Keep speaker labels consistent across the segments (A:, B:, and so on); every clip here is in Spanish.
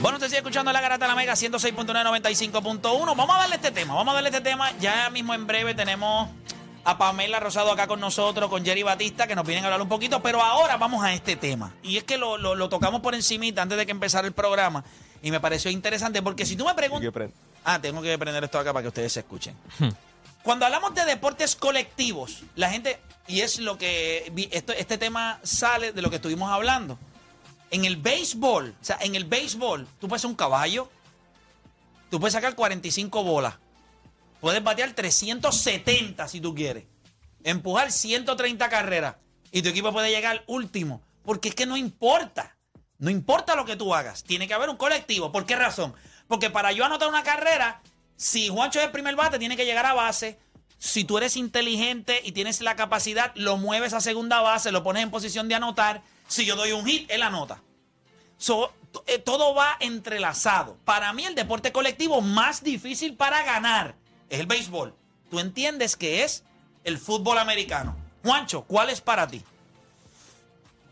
A: Bueno, usted sigue escuchando la garata de la Mega 106.995.1. Vamos a darle este tema, vamos a darle este tema. Ya mismo en breve tenemos a Pamela Rosado acá con nosotros, con Jerry Batista, que nos vienen a hablar un poquito, pero ahora vamos a este tema. Y es que lo, lo- lo tocamos por encimita antes de que empezara el programa y me pareció interesante porque si tú me preguntas... Ah, tengo que prender esto acá para que ustedes se escuchen. Cuando hablamos de deportes colectivos, la gente, y es lo que, esto, este tema sale de lo que estuvimos hablando. En el béisbol, o sea, en el béisbol, tú puedes ser un caballo, tú puedes sacar 45 bolas, puedes batear 370 si tú quieres, empujar 130 carreras y tu equipo puede llegar último, porque es que no importa, no importa lo que tú hagas, tiene que haber un colectivo. ¿Por qué razón? Porque para yo anotar una carrera, si Juancho es el primer bate, tiene que llegar a base. Si tú eres inteligente y tienes la capacidad, lo mueves a segunda base, lo pones en posición de anotar. Si yo doy un hit, él anota. So, eh, todo va entrelazado. Para mí el deporte colectivo más difícil para ganar es el béisbol. Tú entiendes que es el fútbol americano. Juancho, ¿cuál es para ti?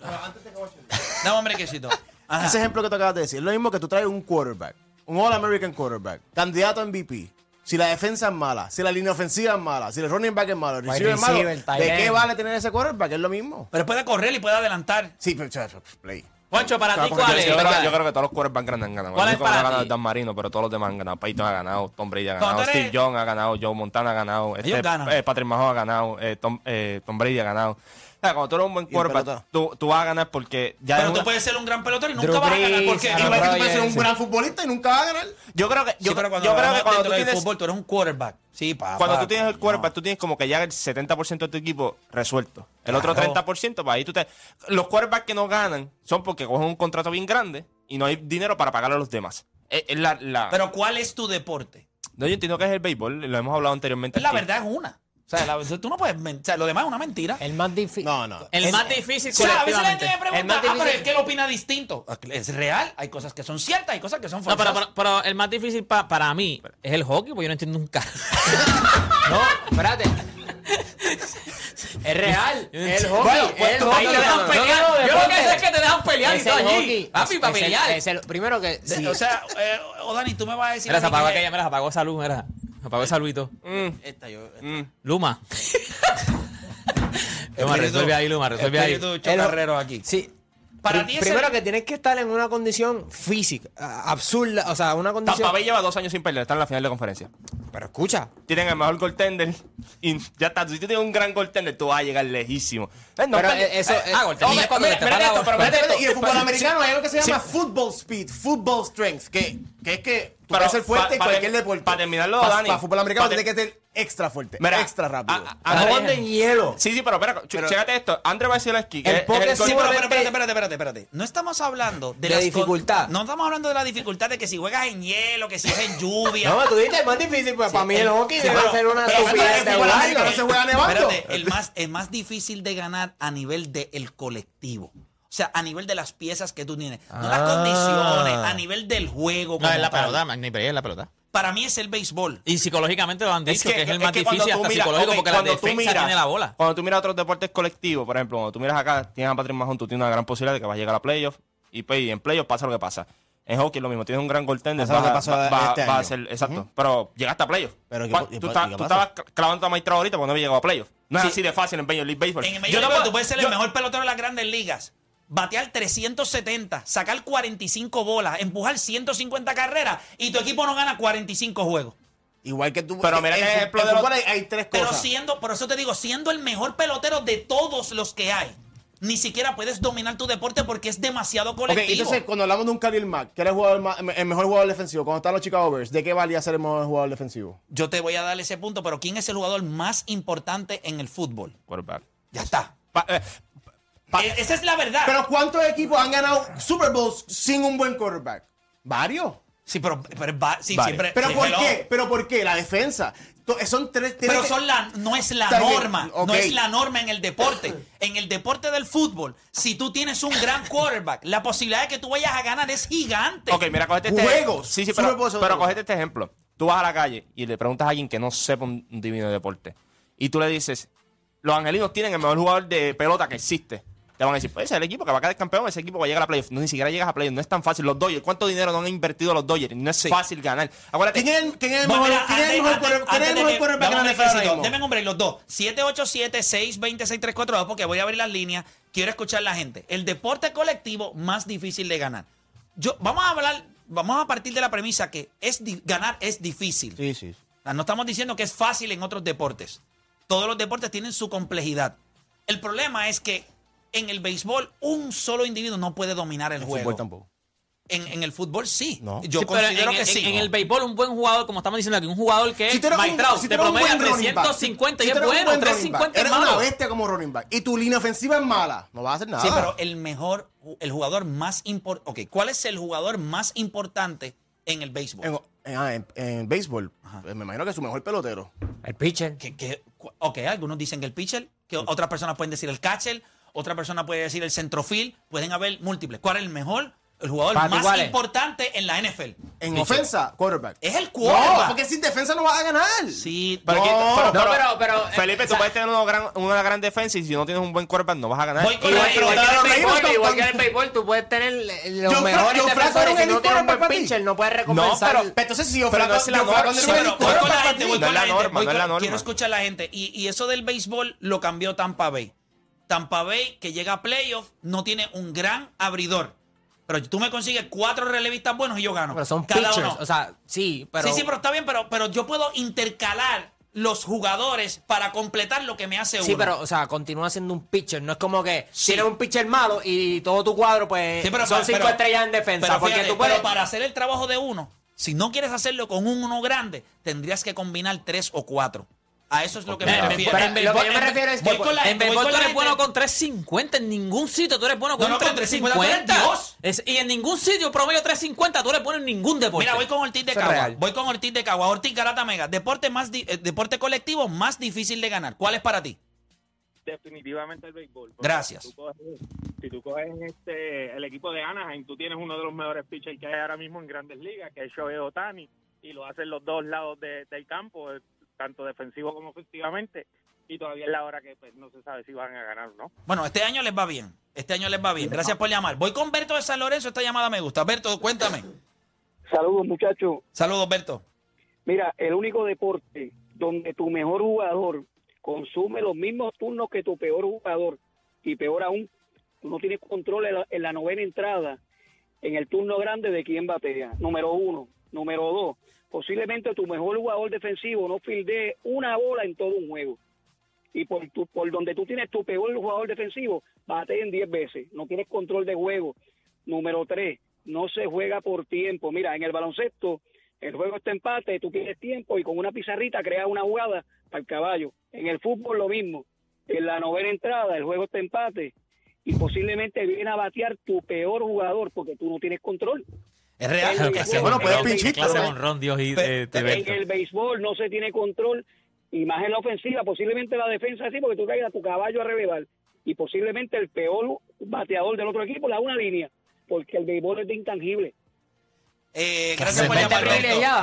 A: Dame un brequecito. Ajá.
B: Ese ejemplo que te acabas de decir, es lo mismo que tú traes un quarterback, un All-American quarterback, candidato a MVP. Si la defensa es mala, si la línea ofensiva es mala, si el running back es malo, el receiver es malo, ¿de qué vale tener ese quarterback? Es lo mismo.
A: Pero puede correr y puede adelantar.
B: Sí, pero play.
C: Juancho, para ti,
B: Claro, porque
C: ¿cuál
B: yo-
C: es?
D: Yo creo,
C: ¿Verdad?
D: yo creo que todos los quarterbacks grandes han ganado.
C: ¿Cuál es para
D: ganado Dan Marino, pero todos los demás han ganado. Peyton ha ganado, Tom Brady ha ganado, Steve Young ha ganado, Joe Montana ha ganado, este, eh, Patrick Mahomes ha ganado, eh, Tom, eh, Tom Brady ha ganado. Cuando tú eres un buen quarterback, tú, tú vas a ganar porque ya
A: Pero tú
D: una-
A: puedes ser un gran pelotero y nunca
C: Drew
A: vas a ganar. Porque
B: Igual que tú puedes ser un gran futbolista y nunca vas a ganar.
D: Yo creo que, yo,
A: Sí, pero cuando
D: yo creo que cuando tú tienes,
A: fútbol, tú eres un quarterback. Sí, papá.
D: cuando tú tienes el
A: no.
D: quarterback, tú tienes como que ya el 70% de tu equipo resuelto. El
A: Claro.
D: otro 30%, pues ahí tú te... Los quarterbacks que no ganan son porque cogen un contrato bien grande y no hay dinero para pagarle a los demás. La, la-
A: Pero ¿cuál es tu deporte?
D: No, yo entiendo que es el béisbol, lo hemos hablado anteriormente.
A: La
D: aquí.
A: verdad es una. O sea, la- tú no puedes... O sea, lo demás es una mentira.
C: El más difícil.
B: No, no.
C: El
B: Es-
C: más difícil
A: O sea, a veces la gente me pregunta,
C: El más
A: ah, pero es que él opina distinto. Es real, hay cosas que son ciertas, hay cosas que son
E: No,
A: falsas.
E: pero, pero, pero el más difícil pa- para mí es el hockey, porque yo no entiendo un carajo.
C: No, espérate. Es real. El hockey.
B: Bueno,
C: es el
B: pues,
C: hockey.
E: Ahí te dejan
C: No, no,
E: pelear.
C: no,
E: Yo lo que sé es que te dejan pelear y todo allí.
C: hockey.
E: Papi, para
C: Es el-
E: pelear.
C: es el- primero que. Sí.
A: O sea, eh, o Dani, tú me vas a decir...
E: Mira, se apagó
A: que-
E: aquella, mira, se apagó esa luz, mira. Apagó esa luz y todo.
D: Mm,
A: Esta, yo... esta.
D: mm.
E: Luma. Luma, resuelve ahí, Luma, resuelve ahí.
A: Espíritu
C: El-
A: chocarrero aquí.
C: Sí.
A: Para ti
C: primero
A: el-
C: que tienes que estar en una condición física a- absurda, o sea, una condición.
D: Tampa Bay lleva dos años sin perder, está en la final de conferencia.
C: Pero escucha,
D: Tienen el mejor goaltender y ya está. Si tú tienes un gran goaltender, tú vas a llegar lejísimo. Eh, no,
C: Pero, eh, eso-
D: eh,
C: eh,
E: ah, goaltender
D: hombre,
E: es cuando
D: mira,
E: te
D: mira
E: para
D: esto,
E: la-
D: pero mira esto.
B: Y el fútbol americano hay algo que se
D: sí.
B: llama football speed, football strength, que, que es que tú
D: Pero
B: puedes ser fuerte
D: pa-
B: en
D: pa-
B: cualquier deporte.
D: pa terminarlo,
B: Pa-
D: Dani,
B: Para fútbol americano
D: pa-
B: tiene que ser extra fuerte,
D: Mira,
B: extra rápido.
D: a- a-
C: en hielo.
D: Sí, sí, pero espera,
B: Pero-
D: chécate esto. André Vasilevsky,
C: El
D: es
C: poker
D: el
C: sí,
A: pero, espérate, espérate, espérate, espérate. No estamos hablando de,
C: De
A: las
C: dificultad.
A: No estamos hablando de la dificultad de que si juegas en hielo, que si es en lluvia.
C: No, tú dices, es más difícil, pues para mí el hockey
A: Sí,
C: debe
A: pero-
C: ser una estupidez de
B: el americano se juega nevando.
A: Espérate, el más, el más difícil de ganar a nivel del colectivo. O sea, a nivel de las piezas que tú tienes. No las
C: Ah.
A: condiciones, a nivel del juego.
E: No, es la
A: tal.
E: pelota, ni es la pelota.
A: Para mí es el béisbol.
E: Y psicológicamente lo han dicho, que, es el más
D: que
E: difícil,
D: tú
E: hasta
D: miras-
E: psicológico, porque la defensa
D: miras-
E: tiene la bola.
D: Cuando tú miras otros deportes colectivos, por ejemplo, cuando tú miras acá, tienes a Patrick Mahomes, tú tienes una gran posibilidad de que vas a llegar a playoffs. Y, pues, y en playoffs pasa lo que pasa. En hockey es lo mismo, tienes un gran goaltender. A-
B: pasó
D: va- va-
B: este
D: va a ser- exacto. Pero llegaste a playoffs.
B: Pero ¿qué
D: ¿Cuál-
B: po- y
D: tú,
B: qué
D: estabas clavando a Maestro ahorita porque no había llegado a playoffs. No es
A: Sí.
D: así de fácil en Major League Baseball.
A: En Major League,
D: puedo-
A: tú puedes ser
D: yo-
A: el mejor pelotero de las grandes ligas. Batear 370, sacar 45 bolas, empujar 150 carreras y tu equipo no gana 45 juegos.
B: Igual que tú.
D: Pero mira ejemplo de los-
B: fútbol hay, hay tres
A: Pero
B: cosas.
A: siendo, por eso te digo, siendo el mejor pelotero de todos los que hay, ni siquiera puedes dominar tu deporte porque es demasiado colectivo.
B: entonces cuando hablamos de un Khalil Mack, que era el, jugador más- el mejor jugador defensivo, cuando estaban los Chicago Bears, ¿de qué valía ser el mejor jugador defensivo?
A: Yo te voy a dar ese punto, pero ¿quién es el jugador más importante en el fútbol?
D: Quarterback.
A: Ya está.
D: Pa- eh,
A: E- esa es la verdad.
B: Pero ¿cuántos equipos han ganado Super Bowls sin un buen quarterback? Varios.
A: sí, pero, pero sí,
D: Vale.
A: siempre.
B: ¿Pero
A: sí,
B: por
A: hello.
B: qué? ¿Pero por qué? La defensa. Son tres.
A: Pero son la, no es la norma. No es la norma en el deporte. En el deporte del fútbol, si tú tienes un gran quarterback, la posibilidad de que tú vayas a ganar es gigante.
D: Ok, mira, cogete este
B: Juegos.
D: Sí, sí, pero, pero cogete este ejemplo. Tú vas a la calle y le preguntas a alguien que no sepa un, un divino deporte. Y tú le dices, los angelinos tienen el mejor jugador de pelota que existe. Te van a decir, pues ese es el equipo que va a quedar campeón, ese equipo va a llegar a playoffs. No, ni siquiera llegas a playoffs, no es tan fácil. Los Dodgers, ¿cuánto dinero no han invertido los Dodgers? No es fácil ganar. Acuérdate,
B: ¿Quién es el, quién es el mejor,
A: que-
B: quarterback
A: a
B: ahora
A: necesito-? Deme hombre, los dos. 787-620-6342, porque voy a abrir las líneas. Quiero escuchar la gente. El deporte colectivo más difícil de ganar. Yo, vamos a hablar, vamos a partir de la premisa que es ganar es difícil.
B: Sí, sí.
A: No estamos diciendo que es fácil en otros deportes. Todos los deportes tienen su complejidad. El problema es que en el béisbol un solo individuo no puede dominar el
B: El
A: juego.
B: fútbol tampoco.
A: En, en el fútbol sí.
B: No.
A: Yo
E: Sí,
A: considero
E: en,
A: que
E: en-
A: sí.
E: en el béisbol, un buen jugador, como estamos diciendo aquí, un jugador que
B: Si
E: es
B: tú eres un-
E: Mike Trout,
B: si
E: te promedia
B: buen running back,
E: 350
B: si
E: y es bueno,
B: buen running back,
E: 350 es
B: Eres una
E: malo.
B: bestia como running back. Y tu línea ofensiva es mala. No vas a hacer nada.
A: Sí, pero el mejor, el jugador más importante. Ok, ¿cuál es el jugador más importante en el béisbol?
B: En, en, ah, béisbol, pues me imagino que es su mejor pelotero.
C: El pitcher.
A: Que, ok, algunos dicen que el pitcher, que otras personas pueden decir el catcher, otra persona puede decir el centrofield, pueden haber múltiples. ¿Cuál es el mejor? El jugador más
C: ¿cuál es?
A: importante en la NFL.
B: En
A: Pitcher.
B: ofensa, quarterback.
A: Es el
B: No,
A: quarterback.
B: porque sin defensa no vas a ganar.
A: Sí,
D: Pero, aquí-
B: No.
D: pero-
C: No,
D: pero-
C: pero- pero, eh,
D: Felipe,
C: o
D: tú
C: sea,
D: puedes tener una gran, una gran defensa y si no tienes un buen quarterback no vas a ganar.
A: Voy con
C: Igual,
A: la-
C: igual que en
B: Pero
C: el
B: reímos
C: béisbol,
B: con-
C: igual que en el béisbol, tú puedes tener los
B: Fla-
C: mejores
B: Flaco
C: defensores y no
B: el
C: tienes un buen pitcher, no puedes
D: No,
C: recompensar.
D: pero-
B: Entonces, si yo
D: Pero no es la
B: yo
D: norma.
B: No
A: voy con la gente, voy.
D: No
A: con
D: es
A: la gente,
D: norma,
A: voy
D: no es
A: con-
D: la norma.
A: Quiero escuchar a la gente. Y, y eso del béisbol lo cambió Tampa Bay. Tampa Bay, que llega a playoff, no tiene un gran abridor. Pero tú me consigues cuatro relevistas buenos y yo gano.
C: Pero son
A: Cada
C: pitchers,
A: uno.
C: o sea, sí, pero...
A: sí, sí, pero está bien, pero, pero yo puedo intercalar los jugadores para completar lo que me hace uno.
C: Sí, pero, o sea, continúa siendo un pitcher. No es como que
A: Sí.
C: tienes un pitcher malo y todo tu cuadro, pues,
A: Sí, pero
C: son cinco
A: pero-
C: estrellas en defensa.
A: pero
C: porque
A: fíjate,
C: tú puedes...
A: pero para hacer el trabajo de uno, si no quieres hacerlo con un uno grande, tendrías que combinar tres o cuatro. A eso es lo que me refiero. En
C: lo que yo
A: béisbol-
C: me refiero es que
E: En tú eres bueno con 350. En ningún sitio tú eres bueno con
A: No, no, con 350 tú eres Dios.
E: Es- y en ningún sitio promedio 350 tú eres bueno en ningún deporte.
A: Mira, voy con Ortiz de Cagua. Voy con Ortiz de Cagua. Ortiz Garata Mega. Deporte, más eh, deporte colectivo más difícil de ganar. ¿Cuál es para ti?
F: definitivamente el béisbol.
A: Gracias.
F: Si tú coges, si tú coges este, el equipo de Anaheim, tú tienes uno de los mejores pitchers que hay ahora mismo en grandes ligas, que es Shohei Otani, y lo hacen los dos lados de- del campo, tanto defensivo como ofensivamente, y todavía es la hora que pues, no se sabe si van a ganar o no.
A: Bueno, este año les va bien. Este año les va bien. Gracias por llamar. Voy con Berto de San Lorenzo. Esta llamada me gusta. Berto, cuéntame.
G: Saludos, muchachos.
A: Saludos, Berto.
G: Mira, el único deporte donde tu mejor jugador consume los mismos turnos que tu peor jugador y peor aún, tú no tienes control en la, en la novena entrada, en el turno grande de quién batea. Número uno. Número dos, posiblemente tu mejor jugador defensivo no fildee una bola en todo un juego. Y por, tu, por donde tú tienes tu peor jugador defensivo, bateen 10 veces. No tienes control de juego. Número tres, no se juega por tiempo. Mira, en el baloncesto, el juego está empate, tú tienes tiempo y con una pizarrita creas una jugada para el caballo. En el fútbol lo mismo. En la novena entrada, el juego está empate y posiblemente viene a batear tu peor jugador porque tú no tienes control.
A: Es real. Sea
G: sí.
B: Bueno, puedes
E: de honrón, Dios y
A: Pe-
E: eh, te
A: pe-
E: Berto.
G: En el béisbol no se tiene control y más en la ofensiva, posiblemente la defensa sí, porque tú traigas a tu caballo a relevar y posiblemente el peor bateador del otro equipo la una línea, porque el béisbol es de intangible.
A: Eh, gracias por llamar,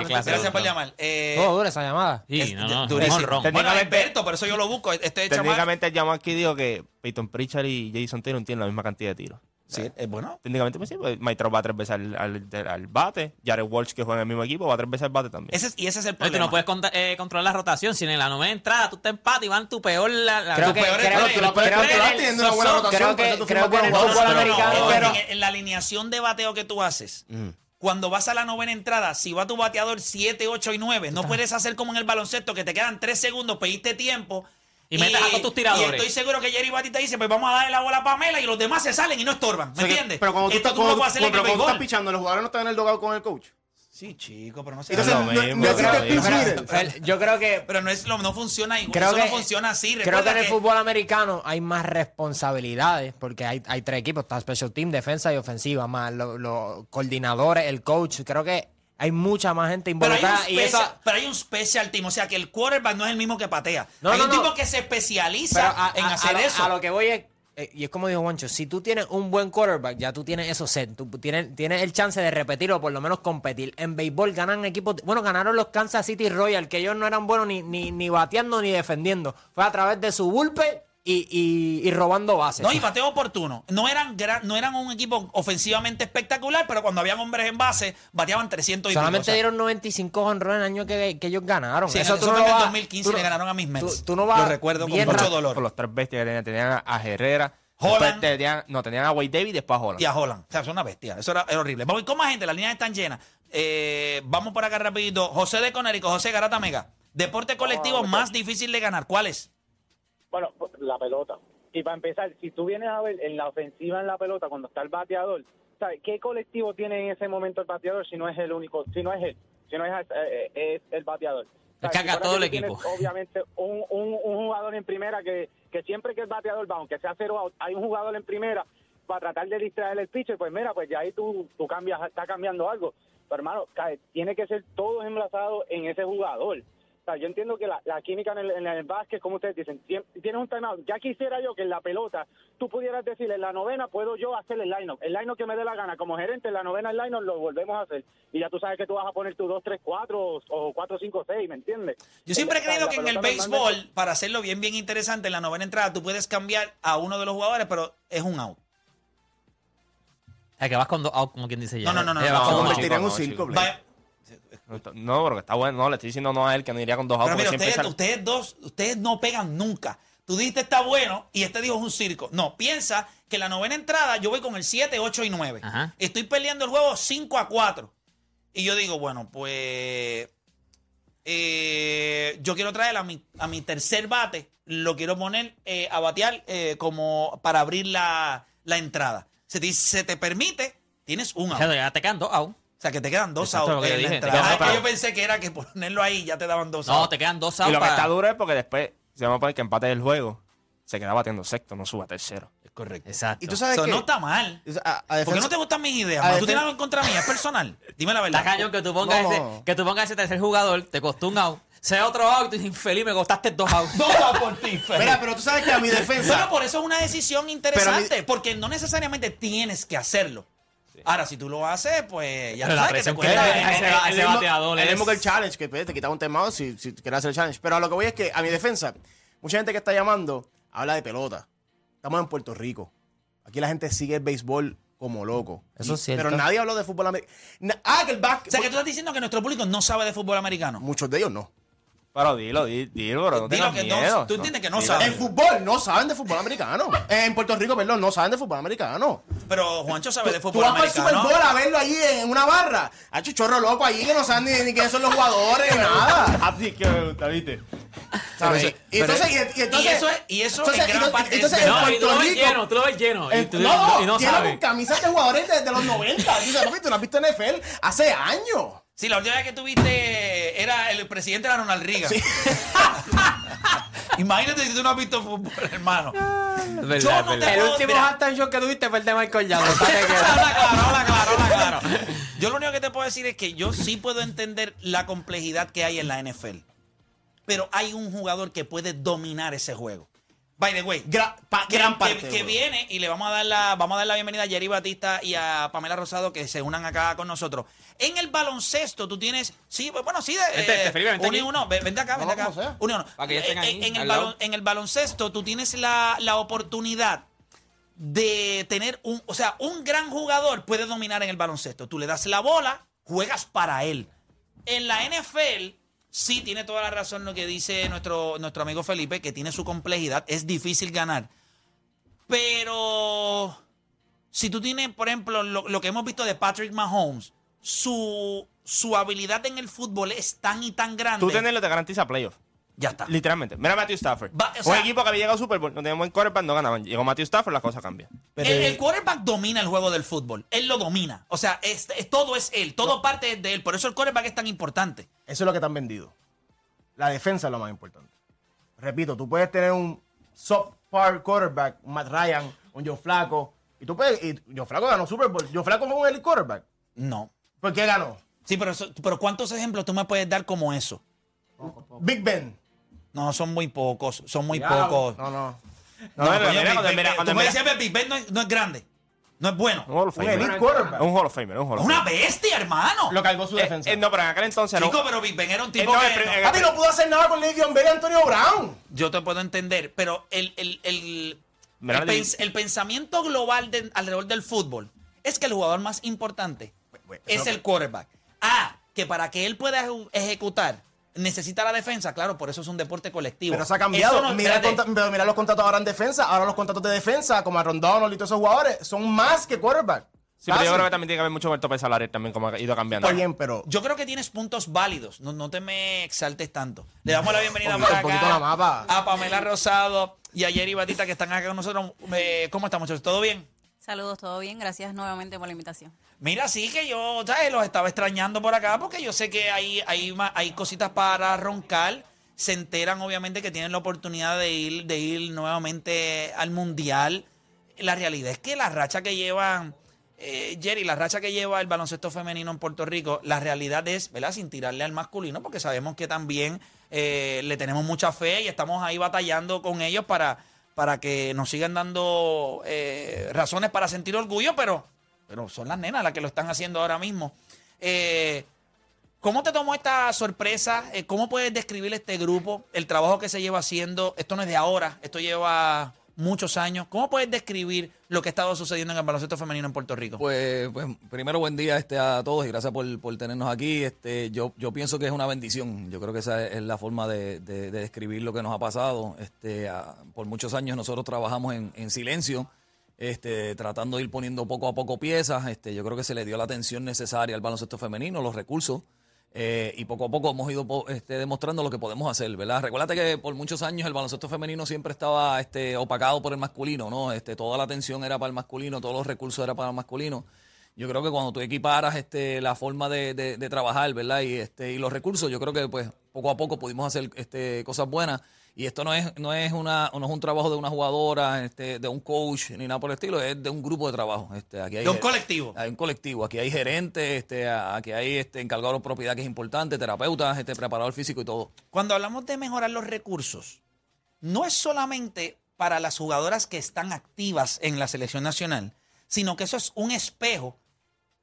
A: Gracias por llamar. Eh,
C: Oh, dura esa llamada.
E: Sí,
A: es
E: no, no,
A: durísimo. Bueno, es
D: Técnicamente-
A: Berto, por eso yo lo busco. Este.
D: Técnicamente el llamado aquí dijo que Peyton Pritchard y Jason Taylor tienen la misma cantidad de tiros.
A: Sí, es bueno.
D: Técnicamente, pues sí, pues Trout va tres veces al, al- al bate. Jared Walsh, que juega en el mismo equipo, va tres veces al bate también.
A: Ese es- y ese es el problema.
E: tú no puedes conta- eh, controlar la rotación. Si en la novena entrada tú te empatas y van tu peor. La, la-
C: Creo
E: tu
C: que-
E: peor
C: creo creo que-
B: controlar teniendo una buena
C: creo
B: rotación.
C: que- creo que en el fútbol americano,
A: en-
C: pero-
A: en, en la alineación de bateo que tú haces,
B: Mm.
A: cuando vas a la novena entrada, si va tu bateador 7, 8 y 9, no puedes hacer como en el baloncesto que te quedan 3 segundos, pediste tiempo.
E: Y metes a todos tus tiradores.
A: Y estoy seguro que Jerry Batista dice, pues vamos a darle la bola a Pamela y los demás se salen y no estorban. ¿Me
B: O sea que-
A: entiendes?
B: Pero cuando tú,
A: Esto
B: estás,
A: tú no
B: cuando,
A: puedes hacer en el
B: pero cuando tú estás pichando, los jugadores no están en el dogado con el coach.
A: Sí, chico, pero no se
B: Entonces,
D: lo mismo,
B: no
C: Yo creo que
A: Pero no, es, lo- no funciona igual.
C: creo
A: Eso
C: que
A: no funciona así.
C: Creo que en el fútbol americano hay más responsabilidades porque hay, hay tres equipos, está special team, defensa y ofensiva, más los los coordinadores, el coach. Creo que hay mucha más gente
A: Pero hay, un
C: involucrada y
A: special,
C: esa
A: pero hay un special team, o sea que el quarterback no es el mismo que patea.
C: No,
A: hay
C: no,
A: un
C: no.
A: tipo que se especializa
C: a,
A: en
C: a-
A: hacer
C: a lo,
A: eso.
C: a lo que voy es eh, y es como dijo Juancho, si tú tienes un buen quarterback, ya tú tienes eso set, tú tienes, tienes el chance de repetir o por lo menos competir. En béisbol ganan equipos, bueno, ganaron los Kansas City Royals, que ellos no eran buenos ni, ni, ni bateando ni defendiendo. Fue a través de su bullpen y, y- y robando bases.
A: No, y bateo oportuno. No eran, gran- no eran un equipo ofensivamente espectacular, pero cuando habían hombres en base, bateaban 300 y pico,
C: Solamente
A: o sea,
C: dieron 95 honrones el año que, que ellos ganaron.
A: Sí,
C: eso
A: eso
C: tú no
A: en
C: vas-
A: 2015
C: tú
A: le ganaron a mis Mets.
C: Tú, tú no vas
A: Lo recuerdo con
C: bien
A: mucho dolor.
D: Con los tres bestias que tenían, tenían a Herrera,
A: Holland.
D: después tenían, no, tenían a Wade Davis y después a Holland.
A: y a Holland. O sea, son una bestia. Eso era, era horrible. Vamos con más gente, las líneas están llenas. Eh, vamos por acá rapidito. José de Conérico, José Garata Mega. Deporte colectivo más difícil de ganar. ¿Cuál es?
F: Bueno, la pelota. Y para empezar, si tú vienes a ver en la ofensiva en la pelota, cuando está el bateador, ¿sabes qué colectivo tiene en ese momento el bateador si no es el único, si no es él, si no es, eh, es el bateador? Si
E: haga
F: fuera
E: todo el
F: tienes,
E: equipo.
F: Obviamente, un, un, un jugador en primera que, que siempre que el bateador va, aunque sea cero out, hay un jugador en primera para tratar de distraer el pitcher, pues mira, pues ya ahí tú, tú cambias, está cambiando algo. Pero hermano, cae, tiene que ser todos enlazados en ese jugador. O sea, yo entiendo que la, la química en el, en el básquet, como ustedes dicen, tien- tienes un timeout. Ya quisiera yo que en la pelota tú pudieras decir, en la novena puedo yo hacer el line-up. El line-up que me dé la gana. Como gerente, en la novena el line-up lo volvemos a hacer. Y ya tú sabes que tú vas a poner tu 2, 3, 4 o 4, 5, 6, ¿me entiendes?
A: Yo siempre he
F: En la-
A: creído que en el béisbol, para hacerlo bien, bien interesante, en la novena entrada tú puedes cambiar a uno de los jugadores, pero es un out.
E: O sea, que vas con dos outs, como quien dice ya.
A: No, no, no, no,
E: Eh,
A: no,
E: vas
A: no, no, no,
B: en un
D: no, No, pero que está bueno. No, le estoy diciendo no a él que no iría con dos outs.
A: Pero mira,
D: porque
A: ustedes, dos, ustedes no pegan nunca. Tú dijiste está bueno y este dijo es un circo. No, piensa que la novena entrada yo voy con el 7, 8 y 9.
E: Ajá.
A: Estoy peleando el juego 5 a 4. Y yo digo, bueno, pues eh, yo quiero traer a mi, a mi tercer bate, lo quiero poner eh, a batear eh, como para abrir la, la entrada. Se te, se te permite, tienes un
E: O
A: out.
E: sea, ya te quedan dos outs.
A: O sea, que te quedan dos
E: Exacto,
A: outs
E: lo que yo
A: en la
E: dije,
A: Ah, que yo pensé que era que ponerlo ahí ya te daban dos
E: No,
A: outs.
E: te quedan dos
D: Y
E: outs
D: lo que
E: para-
D: está duro es porque después se va a poner que empate el juego. Se queda batiendo sexto, no suba tercero.
A: Es correcto.
E: Exacto.
B: Y tú sabes
A: Eso
B: que
A: no está mal.
B: a, a
A: ¿Por qué
B: defensa-
A: no te gustan mis ideas?
B: a?
A: ¿Tú tienes algo en contra mía? ¿Es personal? Dime la verdad.
E: Está cañón que tú pongas,
B: No.
E: ese, que tú pongas ese tercer jugador, te costó un out, sea otro out y tú dices, infeliz, me costaste dos outs.
A: Dos outs por ti, Fer.
B: Mira, pero tú sabes que a mi defensa.
A: Bueno, por eso es una decisión interesante, porque no necesariamente tienes que hacerlo. Ahora, si tú lo haces, pues ya
E: Pero
A: sabes que te cuesta.
E: ese-
B: el-
E: ese
B: el mismo-
E: bateador
B: el mismo que el challenge, que pues, te quita un tema si, si quieres hacer el challenge. Pero a lo que voy es que a mi defensa, mucha gente que está llamando habla de pelota. Estamos en Puerto Rico. Aquí la gente sigue el béisbol como loco.
C: Eso es cierto.
B: Pero nadie habló de fútbol americano. Ah, que el
A: O
B: básquet.
A: sea, que tú estás diciendo que nuestro público no sabe de fútbol americano.
B: Muchos de ellos no.
D: Pero dilo, di- dilo, bro. No
A: Dilo
D: tengas
A: que no-
D: miedo.
A: tú entiendes que no
D: dilo.
A: sabes.
B: En fútbol no saben de fútbol americano. En Puerto Rico, perdón, no saben de fútbol americano.
A: Pero Juancho sabe de
B: Tú
A: fútbol
B: vas para el Super
A: americano.
B: Bowl a verlo allí en una barra. Ha hecho chorro loco allí que no saben ni, ni quiénes son los jugadores ni nada.
D: Así que me gusta, ¿viste?
B: ¿Sabes? Y entonces, y, y entonces,
A: y eso es- y eso
B: entonces,
A: en gran parte
B: entonces
A: es
B: en
E: No, y tú
B: Puerto
E: lo ves
B: Rico.
E: lleno, tú lo ves lleno. Y, tú,
B: no,
E: y no
B: lleno
E: sabes.
B: con camisas de jugadores desde los 90. Dice, papi, tú no has visto NFL hace años.
A: Sí, la última vez que tuviste era el presidente era Ronald Reagan. Imagínate si tú no has visto fútbol, hermano.
E: Es verdad,
A: Yo
E: es
A: no
E: verdad.
A: te
C: El último
A: mira.
C: halftime show que tuviste fue el de Michael.
A: Habla claro, habla claro, habla claro. Yo lo único que te puedo decir es que yo sí puedo entender la complejidad que hay en la NFL. Pero hay un jugador que puede dominar ese juego. By the way,
B: Gra- pa-
A: que,
B: gran
A: que-
B: parte.
A: que viene y le vamos a dar la vamos a dar la bienvenida a Jerry Batista y a Pamela Rosado que se unan acá con nosotros. En el baloncesto tú tienes sí, bueno, sí, de,
E: Vente,
A: eh,
E: Felipe, vente
A: uno vente acá, vente
B: No,
A: acá.
B: sea.
A: Uno.
E: Para que ya estén
A: Eh,
E: ahí,
A: en, el balon- en el baloncesto tú tienes la, la oportunidad de tener un, o sea, un gran jugador puede dominar en el baloncesto. Tú le das la bola, juegas para él. En la NFL sí tiene toda la razón lo que dice nuestro, nuestro amigo Felipe, que tiene su complejidad, es difícil ganar. Pero si tú tienes, por ejemplo, lo, lo que hemos visto de Patrick Mahomes, su, su habilidad en el fútbol es tan y tan grande.
D: Tú tenerlo te garantiza playoff.
A: Ya está.
D: Literalmente. Mira a Matthew Stafford.
A: Va- o
D: un equipo que había llegado al Super Bowl, no teníamos buen quarterback, no ganaban. Llegó Matthew Stafford, las cosas cambian.
A: el, el quarterback domina el juego del fútbol. Él lo domina. O sea, es- es- todo es él. Todo parte de él. Por eso el quarterback es tan importante.
B: Eso es lo que te han vendido. La defensa es lo más importante. Repito, tú puedes tener un subpar quarterback, un Matt Ryan, un Joe Flaco. Y tú puedes. Y Joe Flaco ganó Super Bowl. Joe Flaco fue un elite quarterback.
A: No.
B: ¿Por qué ganó?
A: Sí, pero, eso- pero ¿cuántos ejemplos tú me puedes dar como eso?
B: Big Ben.
A: No, son muy pocos. Son muy
B: Cuidado.
A: pocos.
B: No, no.
D: No, mira,
A: coño,
D: mira,
A: Big
D: cuando-
A: Ben-
D: mira,
A: tú me
D: mira-
A: decías que Big Ben no es, no es grande. No es bueno.
D: Un Hall of
B: Un
D: Famer.
B: elite quarterback.
D: Un Hall of Famer, un Hall
A: Es
D: of
A: una
D: Famer.
A: bestia, hermano.
B: Lo cargó su
D: Eh,
B: defensa.
D: eh, no, pero en aquel entonces no.
A: Chico, pero Big Ben era un tipo
D: no,
A: que...
D: el
A: no-
D: el-
B: Papi, no pudo hacer nada con Le'Veon Bell y Antonio Brown.
A: Yo te puedo entender, pero el, el, el,
D: Mira,
A: el,
D: le-
A: pens- el pensamiento global de- alrededor del fútbol es que el jugador más importante es el quarterback. Ah, que para que él pueda ejecutar necesita la defensa, claro, por eso es un deporte colectivo.
B: Pero se ha cambiado.
A: No-
B: mira, el
A: espérate.
B: contra- pero mira los contratos ahora en defensa. Ahora los contratos de defensa, como a Ron Donald y todos esos jugadores, son más que quarterback.
D: Sí, pero yo creo que también tiene que haber mucho el tope salarial también, como ha ido cambiando.
B: Está bien, pero.
A: Yo creo que tienes puntos válidos. No, no te me exaltes tanto. Le damos la bienvenida
B: Poquito,
A: por
B: poquito
A: acá
B: la mapa.
A: a Pamela Rosado y a Jerry Batista que están acá con nosotros. Eh, ¿Cómo están, muchachos? ¿Todo bien?
H: Saludos, todo bien. Gracias nuevamente por la invitación.
A: Mira, sí que yo ¿sabes? los estaba extrañando por acá porque yo sé que hay, hay, hay cositas para roncar. Se enteran, obviamente, que tienen la oportunidad de ir, de ir nuevamente al Mundial. La realidad es que la racha que llevan, eh, Jerry, la racha que lleva el baloncesto femenino en Puerto Rico, la realidad es, ¿verdad? Sin tirarle al masculino, porque sabemos que también eh, le tenemos mucha fe y estamos ahí batallando con ellos para, para que nos sigan dando eh, razones para sentir orgullo, pero pero son las nenas las que lo están haciendo ahora mismo. Eh, ¿Cómo te tomó esta sorpresa? Eh, ¿Cómo puedes describir este grupo? El trabajo que se lleva haciendo. Esto no es de ahora, esto lleva muchos años. ¿Cómo puedes describir lo que ha estado sucediendo en el baloncesto femenino en Puerto Rico?
I: Pues, pues primero buen día este a todos y gracias por, por tenernos aquí. Este, yo, yo pienso que es una bendición. Yo creo que esa es la forma de, de- de describir lo que nos ha pasado. Este, por muchos años nosotros trabajamos en, en silencio, este, tratando de ir poniendo poco a poco piezas. Este, yo creo que se le dio la atención necesaria al baloncesto femenino, los recursos. Eh, y poco a poco hemos ido este, demostrando lo que podemos hacer, ¿verdad? Recuérdate que por muchos años el baloncesto femenino siempre estaba este, opacado por el masculino, ¿no? Este, toda la atención era para el masculino, todos los recursos eran para el masculino. Yo creo que cuando tú equiparas este, la forma de, de- de trabajar, ¿verdad? Y, este, y los recursos, yo creo que pues poco a poco pudimos hacer este, cosas buenas. Y esto no es, no es una, no es un trabajo de una jugadora, este, de un coach, ni nada por el estilo, es de un grupo de trabajo. Este, aquí hay
A: De un colectivo.
I: Hay un colectivo. Aquí hay gerentes, este, aquí hay este, encargado de propiedad que es importante, terapeutas, este, preparador físico y todo.
A: Cuando hablamos de mejorar los recursos, no es solamente para las jugadoras que están activas en la selección nacional, sino que eso es un espejo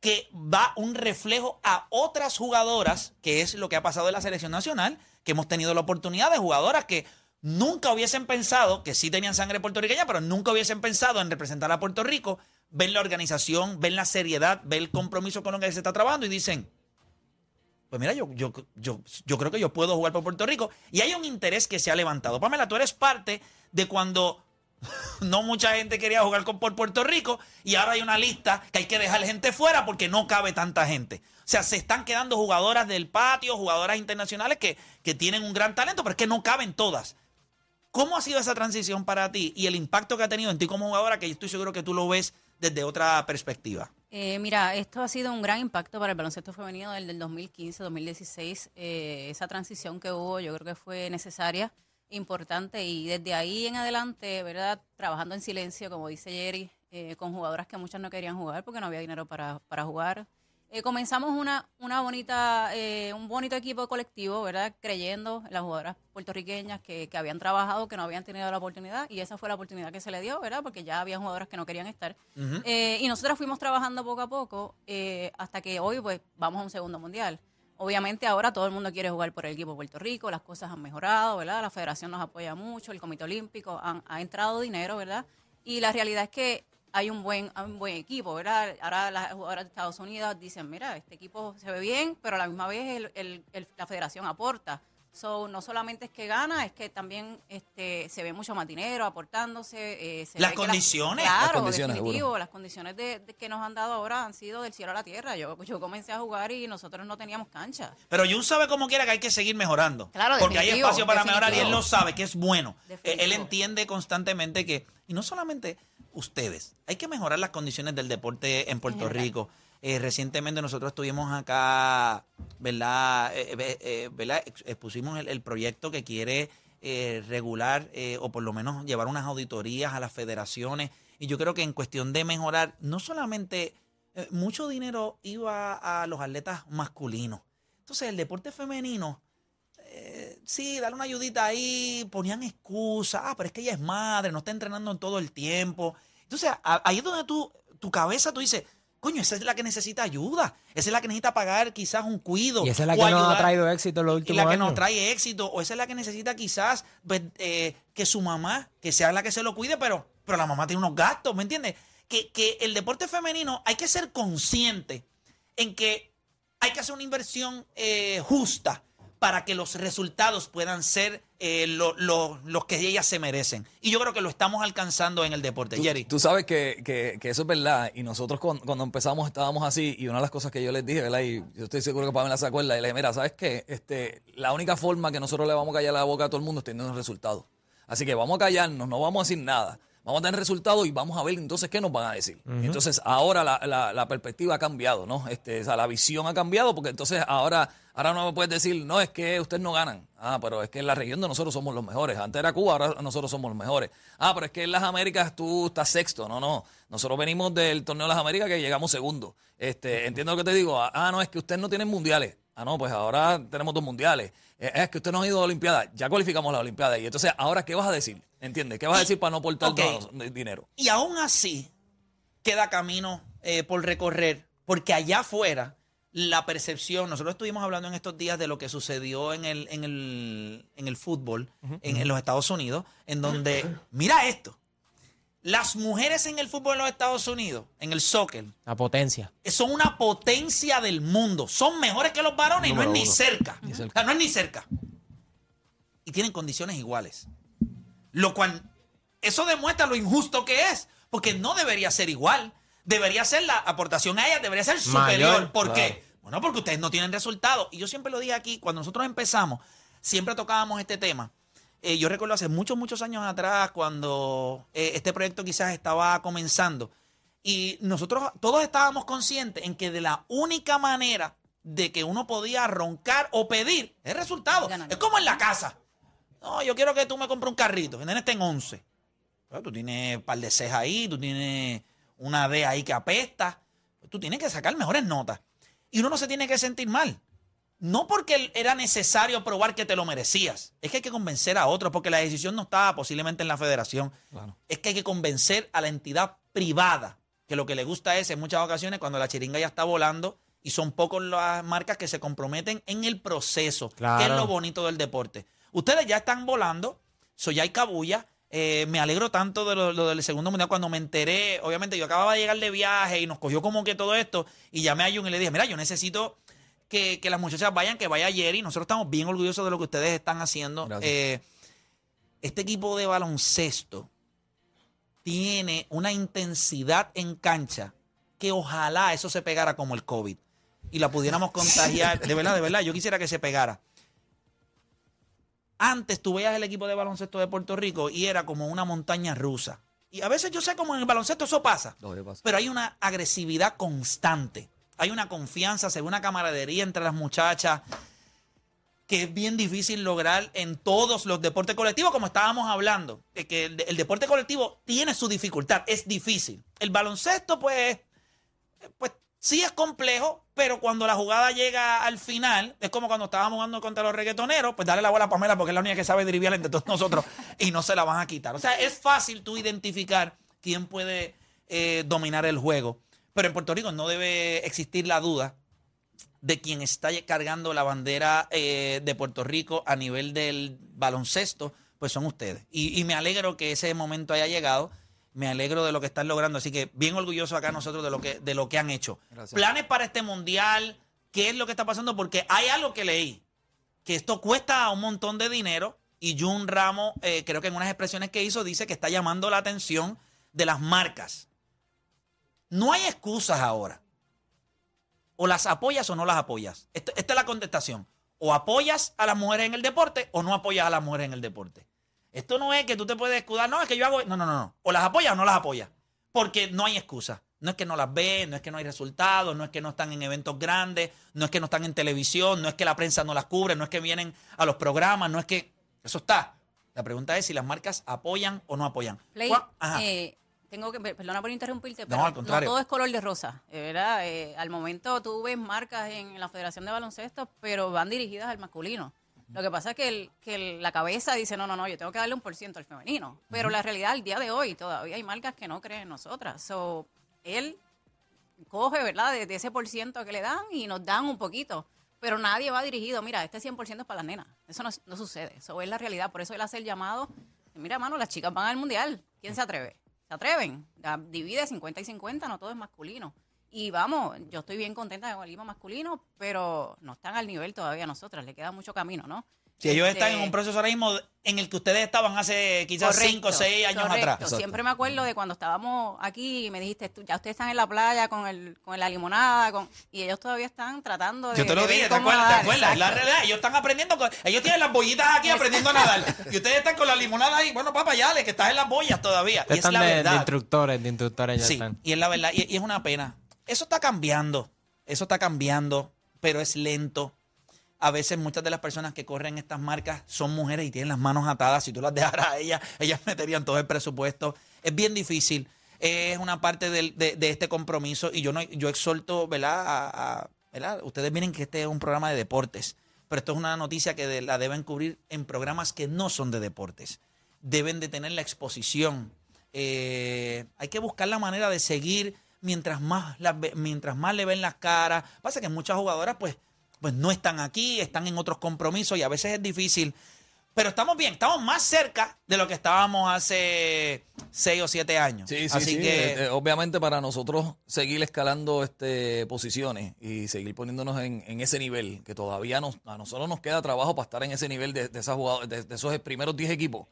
A: que va un reflejo a otras jugadoras, que es lo que ha pasado en la selección nacional, que hemos tenido la oportunidad de jugadoras que nunca hubiesen pensado, que sí tenían sangre puertorriqueña, pero nunca hubiesen pensado en representar a Puerto Rico, ven la organización, ven la seriedad, ven el compromiso con lo que se está trabajando y dicen, pues mira, yo, yo, yo, yo creo que yo puedo jugar por Puerto Rico. Y hay un interés que se ha levantado. Pamela, tú eres parte de cuando no mucha gente quería jugar por Puerto Rico y ahora hay una lista que hay que dejar gente fuera porque no cabe tanta gente. O sea, se están quedando jugadoras del patio, jugadoras internacionales que, que tienen un gran talento, pero es que no caben todas. ¿Cómo ha sido esa transición para ti y el impacto que ha tenido en ti como jugadora, que yo estoy seguro que tú lo ves desde otra perspectiva?
H: Eh, mira, esto ha sido un gran impacto para el baloncesto femenino del, del 2015-2016. Eh, esa transición que hubo yo creo que fue necesaria, importante y desde ahí en adelante, ¿verdad? Trabajando en silencio, como dice Jerry, eh, con jugadoras que muchas no querían jugar porque no había dinero para, para jugar. Eh, comenzamos una, una bonita, eh, un bonito equipo colectivo, ¿verdad? Creyendo en las jugadoras puertorriqueñas que, que habían trabajado, que no habían tenido la oportunidad, y esa fue la oportunidad que se le dio, ¿verdad? Porque ya había jugadoras que no querían estar. Eh, y nosotras fuimos trabajando poco a poco eh, hasta que hoy, pues, vamos a un segundo mundial. Obviamente ahora todo el mundo quiere jugar por el equipo de Puerto Rico, las cosas han mejorado, ¿verdad? La federación nos apoya mucho, el Comité Olímpico, han- ha entrado dinero, ¿verdad? Y la realidad es que hay un buen, hay un buen equipo, ¿verdad? Ahora las jugadoras de Estados Unidos dicen, mira, este equipo se ve bien, pero a la misma vez el- el- el- la federación aporta. So, no solamente es que gana, es que también este, se ve mucho más dinero aportándose. eh, se
A: Las
H: ve
A: condiciones.
H: claro,
I: Las condiciones,
H: definitivo.
I: seguro.
H: Las condiciones de, de que nos han dado ahora han sido del cielo a la tierra. Yo, yo comencé a jugar y nosotros no teníamos cancha.
A: Pero Jun sabe como quiera que hay que seguir mejorando.
H: Claro,
A: Porque hay espacio para mejorar y él lo sabe, que es bueno.
H: Definitivo.
A: Él entiende constantemente que, y no solamente ustedes, hay que mejorar las condiciones del deporte en Puerto. Rico. Eh, recientemente nosotros estuvimos acá, ¿verdad? Eh, eh, ¿verdad? Ex- Expusimos el, proyecto que quiere regular o por lo menos llevar unas auditorías a las federaciones. Y yo creo que en cuestión de mejorar, no solamente mucho dinero iba a los atletas masculinos. Entonces el deporte femenino, sí, darle una ayudita ahí, ponían excusas, ah, pero es que ella es madre, no está entrenando en todo el tiempo. Entonces ahí es donde tú, tu cabeza tú dices, coño, esa es la que necesita ayuda. Esa es la que necesita pagar quizás un cuido.
C: Y esa es la que nos ha
A: ayudar-
C: traído éxito en los
A: y
C: últimos
A: la que
C: años.
A: nos trae éxito, o esa es la que necesita quizás pues, eh, que su mamá, que sea la que se lo cuide, pero, pero la mamá tiene unos gastos, ¿me entiendes? Que, que el deporte femenino hay que ser consciente en que hay que hacer una inversión eh, justa para que los resultados puedan ser eh, lo- lo- los que ellas se merecen. Y yo creo que lo estamos alcanzando en el deporte.
I: Tú,
A: Jerry.
I: tú sabes que, que- que eso es verdad. Y nosotros cuando, cuando empezamos estábamos así. Y una de las cosas que yo les dije, ¿verdad? Y yo estoy seguro que Pamela se acuerda. Y le dije, mira, ¿sabes qué? Este, la única forma que nosotros le vamos a callar la boca a todo el mundo es teniendo resultados. Así que vamos a callarnos, no vamos a decir nada. Vamos a tener resultados y vamos a ver entonces qué nos van a decir. Entonces ahora la, la- la perspectiva ha cambiado, ¿no? Este, o sea, la visión ha cambiado porque entonces ahora, ahora no me puedes decir, no, es que ustedes no ganan. Ah, pero es que en la región de nosotros somos los mejores. Antes era Cuba, ahora nosotros somos los mejores. Ah, pero es que en las Américas tú estás sexto. No, no. Nosotros venimos del torneo de las Américas que llegamos segundo. Este, entiendo lo que te digo. Ah, no, es que ustedes no tienen mundiales. Ah, no, pues ahora tenemos dos mundiales. Eh, Es que ustedes no han ido a Olimpiadas. Ya cualificamos la Olimpiada. Y entonces, ¿ahora qué vas a decir? ¿Entiendes? ¿Qué vas a decir para no aportar dinero?
A: Y aún así queda camino eh, por recorrer, porque allá afuera la percepción, nosotros estuvimos hablando en estos días de lo que sucedió en el, en el, en el fútbol en, en los Estados Unidos, en donde, mira esto, las mujeres en el fútbol en los Estados Unidos, en el soccer,
C: La potencia.
A: son una potencia del mundo. Son mejores que los varones y no es ni
I: uno.
A: cerca.
I: Ni cerca.
A: O sea, no es ni cerca. Y tienen condiciones iguales. Lo cual, eso demuestra lo injusto que es. Porque no debería ser igual. Debería ser la aportación a ellas, debería ser superior.
C: Mayor,
A: ¿Por qué? Bueno, porque ustedes no tienen resultados. Y yo siempre lo dije aquí, cuando nosotros empezamos, siempre tocábamos este tema. Eh, yo recuerdo hace muchos, muchos años atrás, cuando eh, este proyecto quizás estaba comenzando, y nosotros todos estábamos conscientes en que de la única manera de que uno podía roncar o pedir es resultado.
H: Ganar.
A: Es como en la casa. No, yo quiero que tú me compres un carrito. El nene está en 11. Pero tú tienes un par de cejas ahí, tú tienes una D ahí que apesta. Tú tienes que sacar mejores notas. Y uno no se tiene que sentir mal. No porque era necesario probar que te lo merecías. Es que hay que convencer a otros, porque la decisión no estaba posiblemente en la federación.
I: Claro.
A: Es que hay que convencer a la entidad privada, que lo que le gusta es, en muchas ocasiones, cuando la chiringa ya está volando, y son pocos las marcas que se comprometen en el proceso, que es lo bonito del deporte. Ustedes ya están volando, so ya hay cabulla. eh, me alegro tanto de lo, lo del segundo mundial cuando me enteré. Obviamente, yo acababa de llegar de viaje y nos cogió como que todo esto. Y llamé a Jun y le dije: Mira, yo necesito que, que las muchachas vayan, que vaya Jerry. Nosotros estamos bien orgullosos de lo que ustedes están haciendo. Eh, este equipo de baloncesto tiene una intensidad en cancha que ojalá eso se pegara como el COVID y la pudiéramos contagiar. De verdad, de verdad, yo quisiera que se pegara. Antes tú veías el equipo de baloncesto de Puerto Rico y era como una montaña rusa. Y a veces yo sé cómo en el baloncesto eso pasa. Pero hay una agresividad constante. Hay una confianza, se una camaradería entre las muchachas que es bien difícil lograr en todos los deportes colectivos, como estábamos hablando. que el, deporte colectivo tiene su dificultad, es difícil. El baloncesto, pues, pues sí es complejo, pero cuando la jugada llega al final, es como cuando estábamos jugando contra los reggaetoneros, pues dale la bola a Pamela porque es la única que sabe driviar entre todos nosotros y no se la van a quitar. O sea, es fácil tú identificar quién puede eh, dominar el juego. Pero en Puerto Rico no debe existir la duda de quien está cargando la bandera eh, de Puerto Rico a nivel del baloncesto, pues son ustedes. Y, y me alegro que ese momento haya llegado. Me alegro de lo que están logrando. Así que bien orgulloso acá nosotros de lo que, de lo que han hecho.
I: Gracias.
A: Planes para este mundial, qué es lo que está pasando, porque hay algo que leí, que esto cuesta un montón de dinero. Y Jun Ramos, eh, creo que en unas expresiones que hizo, dice que está llamando la atención de las marcas. No hay excusas ahora. O las apoyas o no las apoyas. Esta, esta es la contestación. O apoyas a las mujeres en el deporte o no apoyas a las mujeres en el deporte. Esto no es que tú te puedes escudar, no, es que yo hago. No, no, no, no. O las apoyas o no las apoyas. Porque no hay excusa. No es que no las ves, no es que no hay resultados, no es que no están en eventos grandes, no es que no están en televisión, no es que la prensa no las cubre, no es que vienen a los programas, no es que. Eso está. La pregunta es si las marcas apoyan o no apoyan.
H: Play,
A: ¿Cuál- Ajá.
H: eh, tengo que, perdona por interrumpirte,
A: No,
H: pero
A: al contrario.
H: todo es color de rosa, eh, ¿verdad? Eh, al momento tú ves marcas en la Federación de Baloncesto, pero van dirigidas al masculino. Lo que pasa es que, el- que el- la cabeza dice, no, no, no, yo tengo que darle un por ciento al femenino. Pero la realidad, al día de hoy, todavía hay marcas que no creen en nosotras. So, él coge, ¿verdad?, de, de ese por ciento que le dan y nos dan un poquito. Pero nadie va dirigido, mira, este 100% es para las nenas. Eso no, no sucede, eso es la realidad. Por eso él hace el llamado, mira, mano, las chicas van al mundial. ¿Quién se atreve? ¿Se atreven? Ya, divide 50 y 50, no todo es masculino. Y vamos, yo estoy bien contenta con el masculino, pero no están al nivel todavía nosotras, le queda mucho camino, ¿no?
A: Si ellos
H: Este,
A: están en un proceso ahora mismo en el que ustedes estaban hace quizás
H: Correcto,
A: 5 o 6 años
H: correcto.
A: atrás.
H: Siempre me acuerdo de cuando estábamos aquí y me dijiste, tú, ya ustedes están en la playa con el con la limonada, con, y ellos todavía están tratando de.
A: Yo te lo
H: de
A: dije, ¿te acuerdas? ¿Te acuerdas? La realidad, ellos están aprendiendo, con- ellos tienen las bollitas aquí aprendiendo a nadar. Y ustedes están con la limonada ahí, bueno, papá, ya, le que estás en las bollas todavía. Y es
C: Están
A: la
C: de, de
A: verdad.
C: instructores, de instructores ya
A: Sí,
C: están.
A: y es la verdad, y, y es una pena. Eso está cambiando, eso está cambiando, pero es lento. A veces muchas de las personas que corren estas marcas son mujeres y tienen las manos atadas. Si tú las dejaras a ellas, ellas meterían todo el presupuesto. Es bien difícil. Es una parte de, este compromiso y yo no exhorto, ¿verdad? ¿verdad? Ustedes miren que este es un programa de deportes, pero esto es una noticia que la deben cubrir en programas que no son de deportes. Deben de tener la exposición. Eh, hay que buscar la manera de seguir mientras más, mientras más le ven las caras. Pasa que muchas jugadoras pues, pues no están aquí, están en otros compromisos y a veces es difícil. Pero estamos bien, estamos más cerca de lo que estábamos hace seis o siete años.
I: Sí, sí,
A: Así
I: sí.
A: que
I: Eh, eh, obviamente para nosotros seguir escalando este posiciones y seguir poniéndonos en, en ese nivel, que todavía nos, a nosotros nos queda trabajo para estar en ese nivel de, de, esas de, de esos primeros 10 equipos.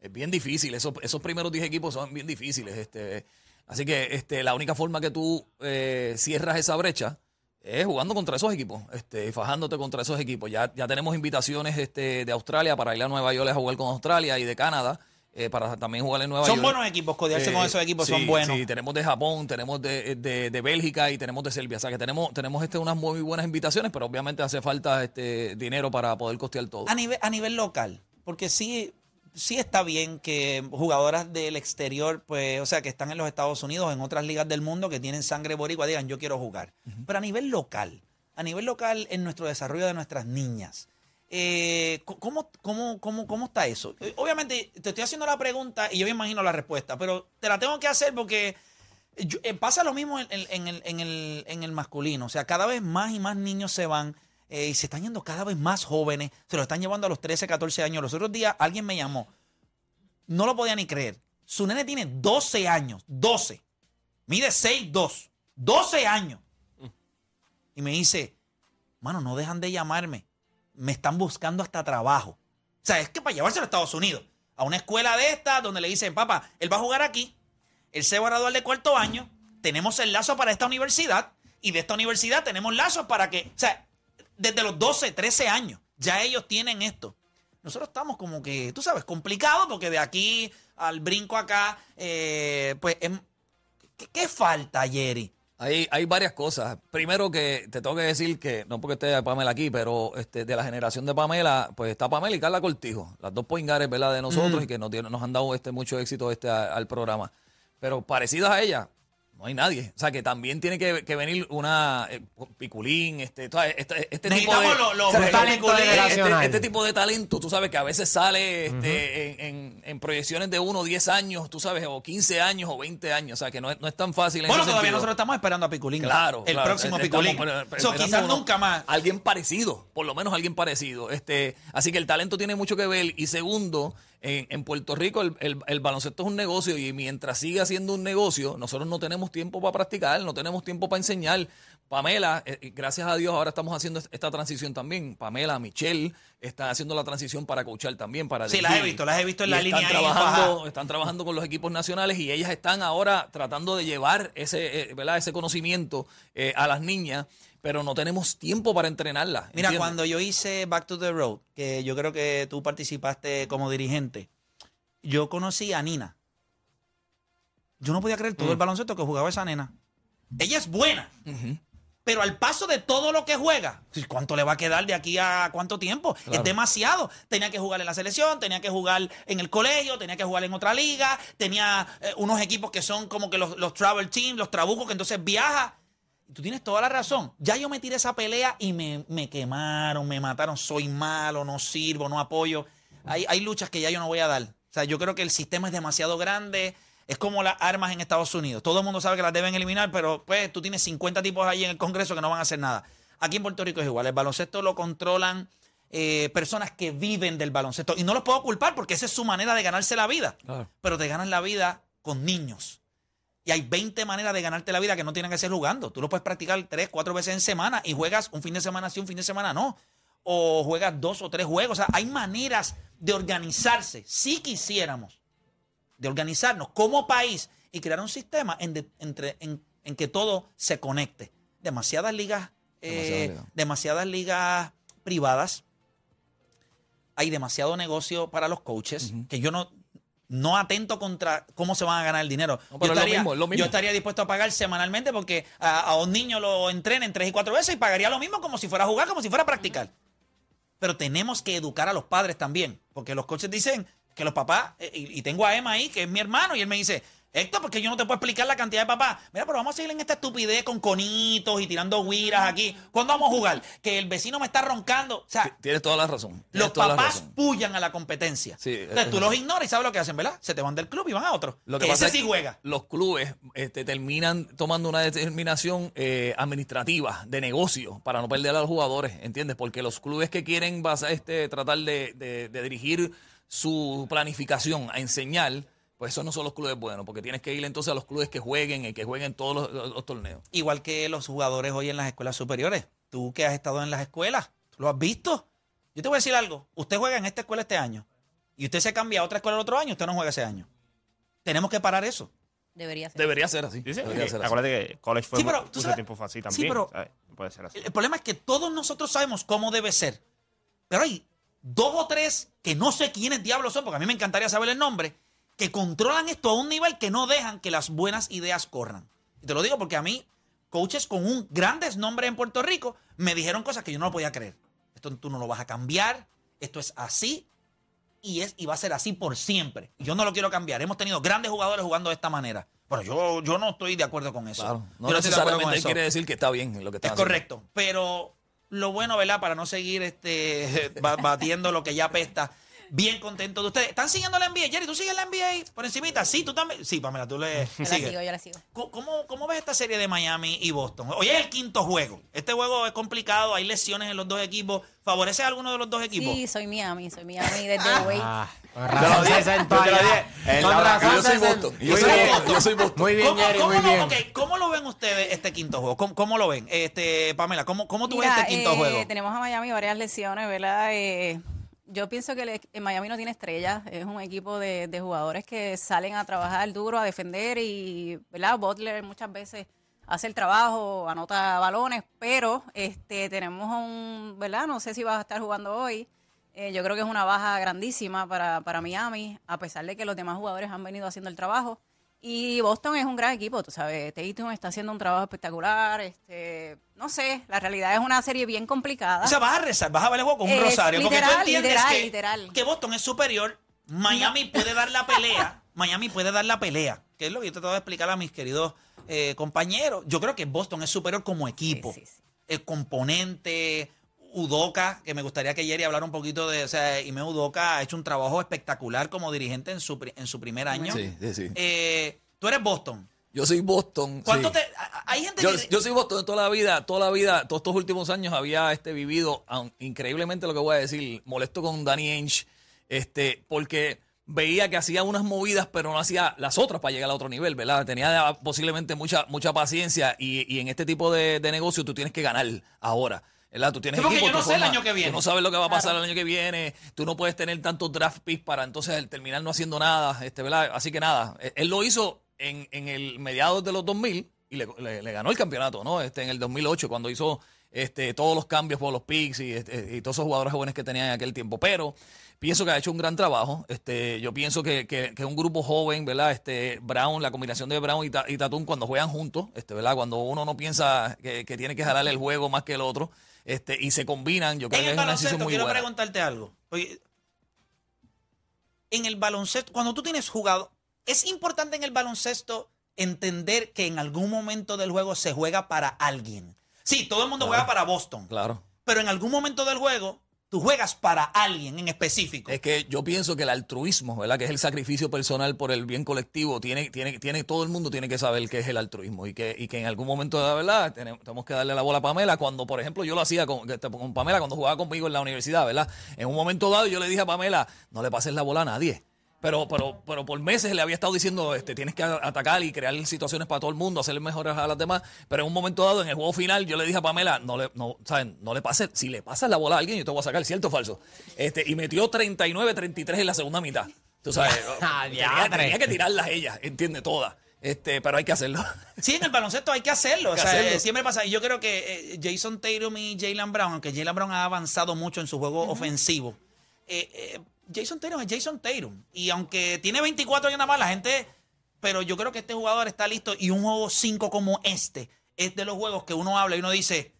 I: Es bien difícil, esos, esos primeros 10 equipos son bien difíciles. Este, así que este, la única forma que tú eh, cierras esa brecha es jugando contra esos equipos, este, fajándote contra esos equipos. Ya, ya tenemos invitaciones este, de Australia para ir a Nueva York a jugar con Australia y de Canadá eh, para también jugar en Nueva
A: son
I: York.
A: buenos equipos, codearse
I: Eh,
A: con esos equipos
I: sí,
A: son buenos.
I: Sí, tenemos de Japón, tenemos de, de, de Bélgica y tenemos de Serbia. O sea que tenemos, tenemos este, unas muy buenas invitaciones, pero obviamente hace falta este dinero para poder costear todo.
A: A nivel, a nivel local, porque sí, sí está bien que jugadoras del exterior, pues, o sea, que están en los Estados Unidos, en otras ligas del mundo, que tienen sangre boricua, digan, yo quiero jugar. Pero a nivel local, a nivel local, en nuestro desarrollo de nuestras niñas, eh, ¿cómo, cómo, cómo, ¿cómo está eso? Eh, Obviamente, te estoy haciendo la pregunta y yo me imagino la respuesta, pero te la tengo que hacer porque yo- eh, pasa lo mismo en, en- en el, en, el, en el masculino. O sea, cada vez más y más niños se van eh, y se están yendo cada vez más jóvenes. Se lo están llevando a los 13, 14 años. Los otros días alguien me llamó. No lo podía ni creer. Su nene tiene 12 años. 12. Mide 6, 2. 12 años. Y me dice, mano, no dejan de llamarme. Me están buscando hasta trabajo. O sea, es que para llevárselo a Estados Unidos. A una escuela de esta donde le dicen, papá, él va a jugar aquí. Él se va a graduar de cuarto año. Tenemos el lazo para esta universidad. Y de esta universidad tenemos lazos para que, o sea, desde los 12, 13 años, ya ellos tienen esto. Nosotros estamos como que, tú sabes, complicado porque de aquí al brinco acá, eh, pues, em- ¿qué, qué falta, Jerry?
I: Hay, hay varias cosas. Primero que te tengo que decir que, no porque esté Pamela aquí, pero este, de la generación de Pamela, pues está Pamela y Carla Cortijo, las dos poingares ¿verdad? de nosotros y que nos, han dado este mucho éxito este a- al programa. Pero parecidas a ella, no hay nadie. O sea, que también tiene que, que venir una eh, piculín, este, este, este tipo de...
A: Necesitamos los- los
I: o sea, este-
A: talento
I: este-
C: generacional.
I: este tipo de talento, tú sabes que a veces sale este, en, en- en proyecciones de 1 o 10 años, tú sabes, o 15 años o 20 años. O sea, que no es, no es tan fácil. en
A: Bueno,
I: ese
A: todavía
I: sentido.
A: nosotros estamos esperando a Piculín.
I: Claro.
A: El
I: claro.
A: próximo
I: Estamos,
A: Piculín.
I: pero-
A: So,
I: esperando
A: quizás
I: uno-
A: nunca más.
I: Alguien parecido, por lo menos alguien parecido. Este, así que el talento tiene mucho que ver. Y segundo, en, en Puerto Rico el, el- el baloncesto es un negocio y mientras siga siendo un negocio, nosotros no tenemos tiempo para practicar, no tenemos tiempo para enseñar. Pamela, eh, eh, gracias a Dios, ahora estamos haciendo est- esta transición también. Pamela, Michelle, están haciendo la transición para coachar también. Para
A: Sí, las he visto, las he visto en
I: Y
A: la
I: están
A: línea ahí
I: Trabajando,
A: fajada.
I: están trabajando con los equipos nacionales y ellas están ahora tratando de llevar ese, eh, ¿verdad? ese conocimiento eh, a las niñas, pero no tenemos tiempo para entrenarlas.
A: Mira,
I: ¿entiendes?
A: cuando yo hice Back to the Road, que yo creo que tú participaste como dirigente, yo conocí a Nina. Yo no podía creer
I: Mm.
A: todo el baloncesto que jugaba esa nena. Ella es buena, pero al paso de todo lo que juega, ¿cuánto le va a quedar de aquí a cuánto tiempo? Es demasiado. Tenía que jugar en la selección, tenía que jugar en el colegio, tenía que jugar en otra liga, tenía eh, unos equipos que son como que los, los travel teams, los trabucos, que entonces viaja. Tú tienes toda la razón. Ya yo me tiré esa pelea y me, me quemaron, me mataron. Soy malo, no sirvo, no apoyo. Hay, hay luchas que ya yo no voy a dar. O sea, yo creo que el sistema es demasiado grande. Es como las armas en Estados Unidos. Todo el mundo sabe que las deben eliminar, pero pues tú tienes 50 tipos allí en el Congreso que no van a hacer nada. Aquí en Puerto Rico es igual. El baloncesto lo controlan eh, personas que viven del baloncesto. Y no los puedo culpar porque esa es su manera de ganarse la vida.
I: Claro.
A: Pero te ganas la vida con niños. Y hay 20 maneras de ganarte la vida que no tienen que ser jugando. Tú lo puedes practicar tres, cuatro veces en semana y juegas un fin de semana sí, un fin de semana no. O juegas dos o tres juegos. O sea, hay maneras de organizarse, si quisiéramos, de organizarnos como país y crear un sistema en, de- entre, en, en que todo se conecte. Demasiadas ligas, eh,
I: Demasiadas ligas.
A: demasiadas ligas privadas. Hay demasiado negocio para los coaches que yo no, no atento contra cómo se van a ganar el dinero.
I: No,
A: yo,
I: lo
A: estaría,
I: mismo, es lo mismo.
A: yo estaría dispuesto a pagar semanalmente porque a, a un niño lo entrenen tres y cuatro veces y pagaría lo mismo como si fuera a jugar, como si fuera a practicar. Pero tenemos que educar a los padres también, porque los coaches dicen que los papás, eh, y, y tengo a Emma ahí, que es mi hermano, y él me dice, Héctor, porque yo no te puedo explicar la cantidad de papás. Mira, pero vamos a seguir en esta estupidez con conitos y tirando guiras aquí. ¿Cuándo vamos a jugar? Que el vecino me está roncando. O sea,
I: Tienes toda la razón. Tienes
A: los
I: toda la
A: papás
I: razón.
A: puyan a la competencia.
I: Sí,
A: Entonces
I: es-
A: tú los ignoras y sabes lo que hacen, ¿verdad? Se te van del club y van a otro.
I: Lo que,
A: que
I: pasa
A: ese
I: es
A: sí juega.
I: Los clubes este, terminan tomando una determinación eh, administrativa de negocio para no perder a los jugadores, ¿entiendes? Porque los clubes que quieren este, tratar de, de- de dirigir su planificación a enseñar, pues esos no son los clubes buenos, porque tienes que ir entonces a los clubes que jueguen y que jueguen todos los, los- los torneos.
A: Igual que los jugadores hoy en las escuelas superiores. Tú que has estado en las escuelas, ¿tú lo has visto? Yo te voy a decir algo. Usted juega en esta escuela este año y usted se cambia a otra escuela el otro año, usted no juega ese año. Tenemos que parar eso.
H: Debería ser.
I: Debería ser así.
D: Sí, sí,
I: debería ser así.
D: acuérdate que college fue
A: Sí, pero
D: mucho
A: sabes-
D: tiempo fue así
A: sí,
D: también.
A: pero-
D: puede ser así.
A: El problema es que todos nosotros sabemos cómo debe ser. Pero hay dos o tres que no sé quiénes diablos son, porque a mí me encantaría saber el nombre, que controlan esto a un nivel que no dejan que las buenas ideas corran. Y te lo digo porque a mí, coaches con un grandes nombres en Puerto Rico, me dijeron cosas que yo no lo podía creer. Esto tú no lo vas a cambiar, esto es así y, es, y va a ser así por siempre. Yo no lo quiero cambiar. Hemos tenido grandes jugadores jugando de esta manera. Pero yo, yo no estoy de acuerdo con eso.
I: Claro. No
A: Yo estoy de
I: necesariamente
A: eso.
I: quiere decir que está bien lo que está
A: Es
I: haciendo.
A: correcto, pero lo bueno, ¿verdad? Para no seguir este ba- batiendo lo que ya apesta. Bien contento de ustedes. ¿Están siguiendo la NBA? Jerry, ¿tú sigues la NBA por encimita? Sí, tú también. Sí, Pamela, tú le
H: Yo la
A: sigues.
H: sigo, yo la sigo.
A: ¿Cómo- ¿Cómo, ¿Cómo ves esta serie de Miami y Boston? Hoy es el quinto juego. Este juego es complicado, hay lesiones en los dos equipos. ¿Favorece a alguno de los dos equipos?
H: Sí, soy Miami, soy Miami desde Wade.
C: Ah, sentó
D: yo la-
I: soy. Boston. Yo soy. Yo soy Boston.
C: Muy bien,
A: ¿Cómo,
C: Jerry,
A: cómo
C: muy
A: lo,
C: bien.
A: ok, ¿Cómo lo ven ustedes este quinto juego? ¿Cómo, cómo lo ven? Este, Pamela, ¿cómo, cómo tú
H: Mira,
A: ves este quinto
H: eh,
A: juego?
H: Tenemos a Miami varias lesiones, ¿verdad? Eh, yo pienso que el- Miami no tiene estrellas, es un equipo de, de jugadores que salen a trabajar duro, a defender y, ¿verdad? Butler muchas veces hace el trabajo, anota balones, pero este tenemos un, ¿verdad? No sé si vas a estar jugando hoy. Eh, yo creo que es una baja grandísima para, para Miami, a pesar de que los demás jugadores han venido haciendo el trabajo. Y Boston es un gran equipo, tú sabes, Tatum está haciendo un trabajo espectacular, este, no sé, la realidad es una serie bien complicada.
A: O sea, vas a rezar, vas a ver el juego con un
H: Es
A: rosario. porque tú entiendes
H: literal,
A: que,
H: literal.
A: que Boston es superior. Miami puede dar la pelea. Miami puede dar la pelea. Que es lo que yo trataba de explicar a mis queridos eh, compañeros. Yo creo que Boston es superior como equipo.
H: Sí, sí, sí.
A: El componente, Udoca, que me gustaría que Jerry hablara un poquito de. O sea, Ime Udoca ha hecho un trabajo espectacular como dirigente en su, en su primer año.
I: Sí, sí, sí.
A: Eh, tú eres Boston.
I: Yo soy Boston.
A: ¿Cuánto
I: sí.
A: te.? Hay gente
I: Yo,
A: que.
I: yo soy Boston toda la vida, toda la vida, todos estos últimos años había este vivido, increíblemente lo que voy a decir, molesto con Danny Ainge, este, porque veía que hacía unas movidas, pero no hacía las otras para llegar a otro nivel, ¿verdad? Tenía posiblemente mucha, mucha paciencia y, y en este tipo de, de negocio tú tienes que ganar ahora. ¿Verdad? Tú tienes
A: Sí, porque
I: equipo,
A: yo no sé el año que viene.
I: Tú no sabes lo que va a pasar el año que viene. Tú no puedes tener tantos draft picks para entonces terminar no haciendo nada, este, ¿verdad? Así que nada, eh, él lo hizo en, en el mediados de los 2000 y le, le- le ganó el campeonato, ¿no? Este, en el 2008 cuando hizo este, todos los cambios por los picks y, este, y todos esos jugadores jóvenes que tenía en aquel tiempo. Pero pienso que ha hecho un gran trabajo. Este, yo pienso que, que, que un grupo joven, ¿verdad? Este, Brown, la combinación de Brown y, Ta- y Tatum cuando juegan juntos, este, ¿verdad? Cuando uno no piensa que, que tiene que jalarle el juego más que el otro, este, y se combinan, yo creo
A: En
I: que
A: el
I: es una
A: baloncesto,
I: muy
A: quiero
I: buena.
A: preguntarte algo. Oye, en el baloncesto, cuando tú tienes jugado, es importante en el baloncesto entender que en algún momento del juego se juega para alguien. Sí, todo el mundo
I: Claro.
A: juega para Boston,
I: Claro.
A: pero en algún momento del juego Tú juegas para alguien en específico.
I: Es que yo pienso que el altruismo, ¿verdad? Que es el sacrificio personal por el bien colectivo, tiene, tiene, tiene, todo el mundo tiene que saber qué es el altruismo y que, y que en algún momento de la verdad tenemos, que darle la bola a Pamela cuando, por ejemplo, yo lo hacía con, con Pamela cuando jugaba conmigo en la universidad, ¿verdad? En un momento dado yo le dije a Pamela, no le pases la bola a nadie. Pero, pero, pero por meses le había estado diciendo, este, tienes que atacar y crear situaciones para todo el mundo, hacerle mejores a las demás. Pero en un momento dado, en el juego final, yo le dije a Pamela, no le, no, ¿saben? no le pases, si le pasas la bola a alguien, yo te voy a sacar, ¿cierto o falso? Este, y metió 39-33 en la segunda mitad. Tú sabes,
C: Ah,
I: tenía, tenía que tirarlas ella, entiende, todas. Este, pero hay que hacerlo.
A: Sí, en el baloncesto hay que hacerlo.
I: Hay que
A: o sea,
I: hacerlo.
A: eh, siempre pasa. Y yo creo que eh, Jason Tatum y Jalen Brown, aunque Jalen Brown ha avanzado mucho en su juego ofensivo, eh, eh, Jason Tatum es Jason Tatum. Y aunque tiene 24 años nada más, la gente. Pero yo creo que este jugador está listo. Y un juego 5 como este es de los juegos que uno habla y uno dice.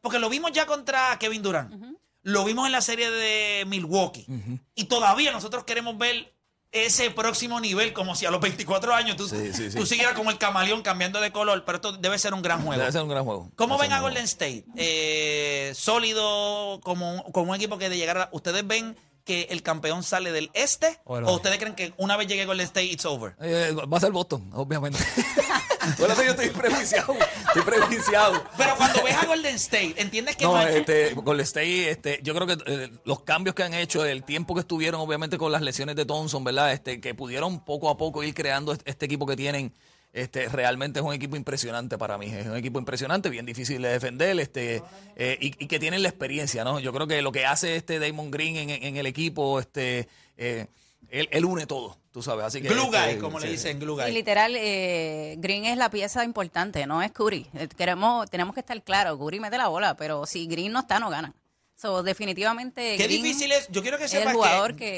A: Porque lo vimos ya contra Kevin Durant. Lo vimos en la serie de Milwaukee. Y todavía nosotros queremos ver ese próximo nivel, como si a los 24 años tú,
I: Sí, sí, sí.
A: tú siguieras como el camaleón cambiando de color, pero esto debe ser un gran juego.
I: Debe ser un gran juego.
A: ¿Cómo
I: Debe
A: ven a Golden State? Eh, ¿Sólido como, un- como un equipo que de llegar a... ¿Ustedes ven que el campeón sale del este?
C: O el
A: ¿O
C: oeste.
A: ustedes creen que una vez llegue Golden State, it's over?
I: Eh, va a ser Boston, obviamente. Bueno, yo estoy prejuiciado. Estoy prejuiciado.
A: Pero cuando ves a Golden State, ¿entiendes que
I: No,
A: no hay-
I: este, Golden State, este, yo creo que eh, los cambios que han hecho, el tiempo que estuvieron, obviamente, con las lesiones de Thompson, ¿verdad? Este, que pudieron poco a poco ir creando este, este equipo que tienen. Este, realmente es un equipo impresionante para mí. Es un equipo impresionante, bien difícil de defender, este, eh, y, y que tienen la experiencia, ¿no? Yo creo que lo que hace este Damon Green en, en el equipo, este, eh, él, él une todo, tú sabes. Así que
A: Glue
I: este,
A: guy, como le dicen, glue
H: Y literal, eh, Green es la pieza importante, no es Curry. Eh, Queremos, tenemos que estar claros, Curry mete la bola, pero si Green no está, no ganan. So, definitivamente.
A: Qué
H: Green
A: difícil es. Yo quiero que sepas que,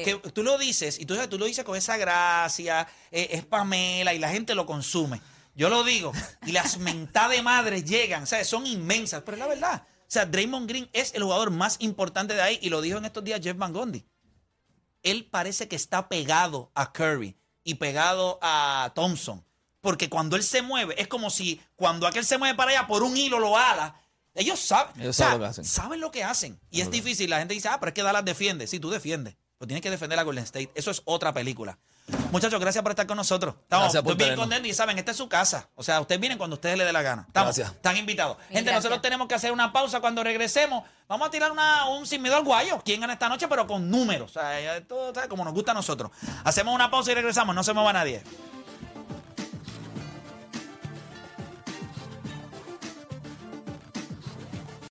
H: que-
A: que tú lo dices y tú, tú lo dices con esa gracia, eh, es Pamela y la gente lo consume. Yo lo digo y las mentadas de madres llegan, o sea, son inmensas, pero es la verdad. O sea, Draymond Green es el jugador más importante de ahí y lo dijo en estos días Jeff Van Gundy. Él parece que está pegado a Curry y pegado a Thompson. Porque cuando él se mueve, es como si cuando aquel se mueve para allá por un hilo lo ala. Ellos saben.
I: Ellos
A: o sea,
I: saben lo que hacen.
A: saben lo que hacen. Y es difícil. La gente dice, ah, pero es que Dallas defiende. Sí, tú defiendes. Pero tienes que defender a Golden State. Eso es otra película. Muchachos, gracias por estar con nosotros. Estamos
I: Gracias por
A: estoy bien contentos y saben, esta es su casa. O sea, ustedes vienen cuando ustedes les dé la gana. Estamos,
I: Gracias.
A: Están invitados. Gente, nosotros tenemos que hacer una pausa cuando regresemos. Vamos a tirar una, un sin miedo al guayo. ¿Quién gana esta noche? Pero con números. O sea, ¿sabes? como nos gusta a nosotros. Hacemos una pausa y regresamos. No se mueva nadie.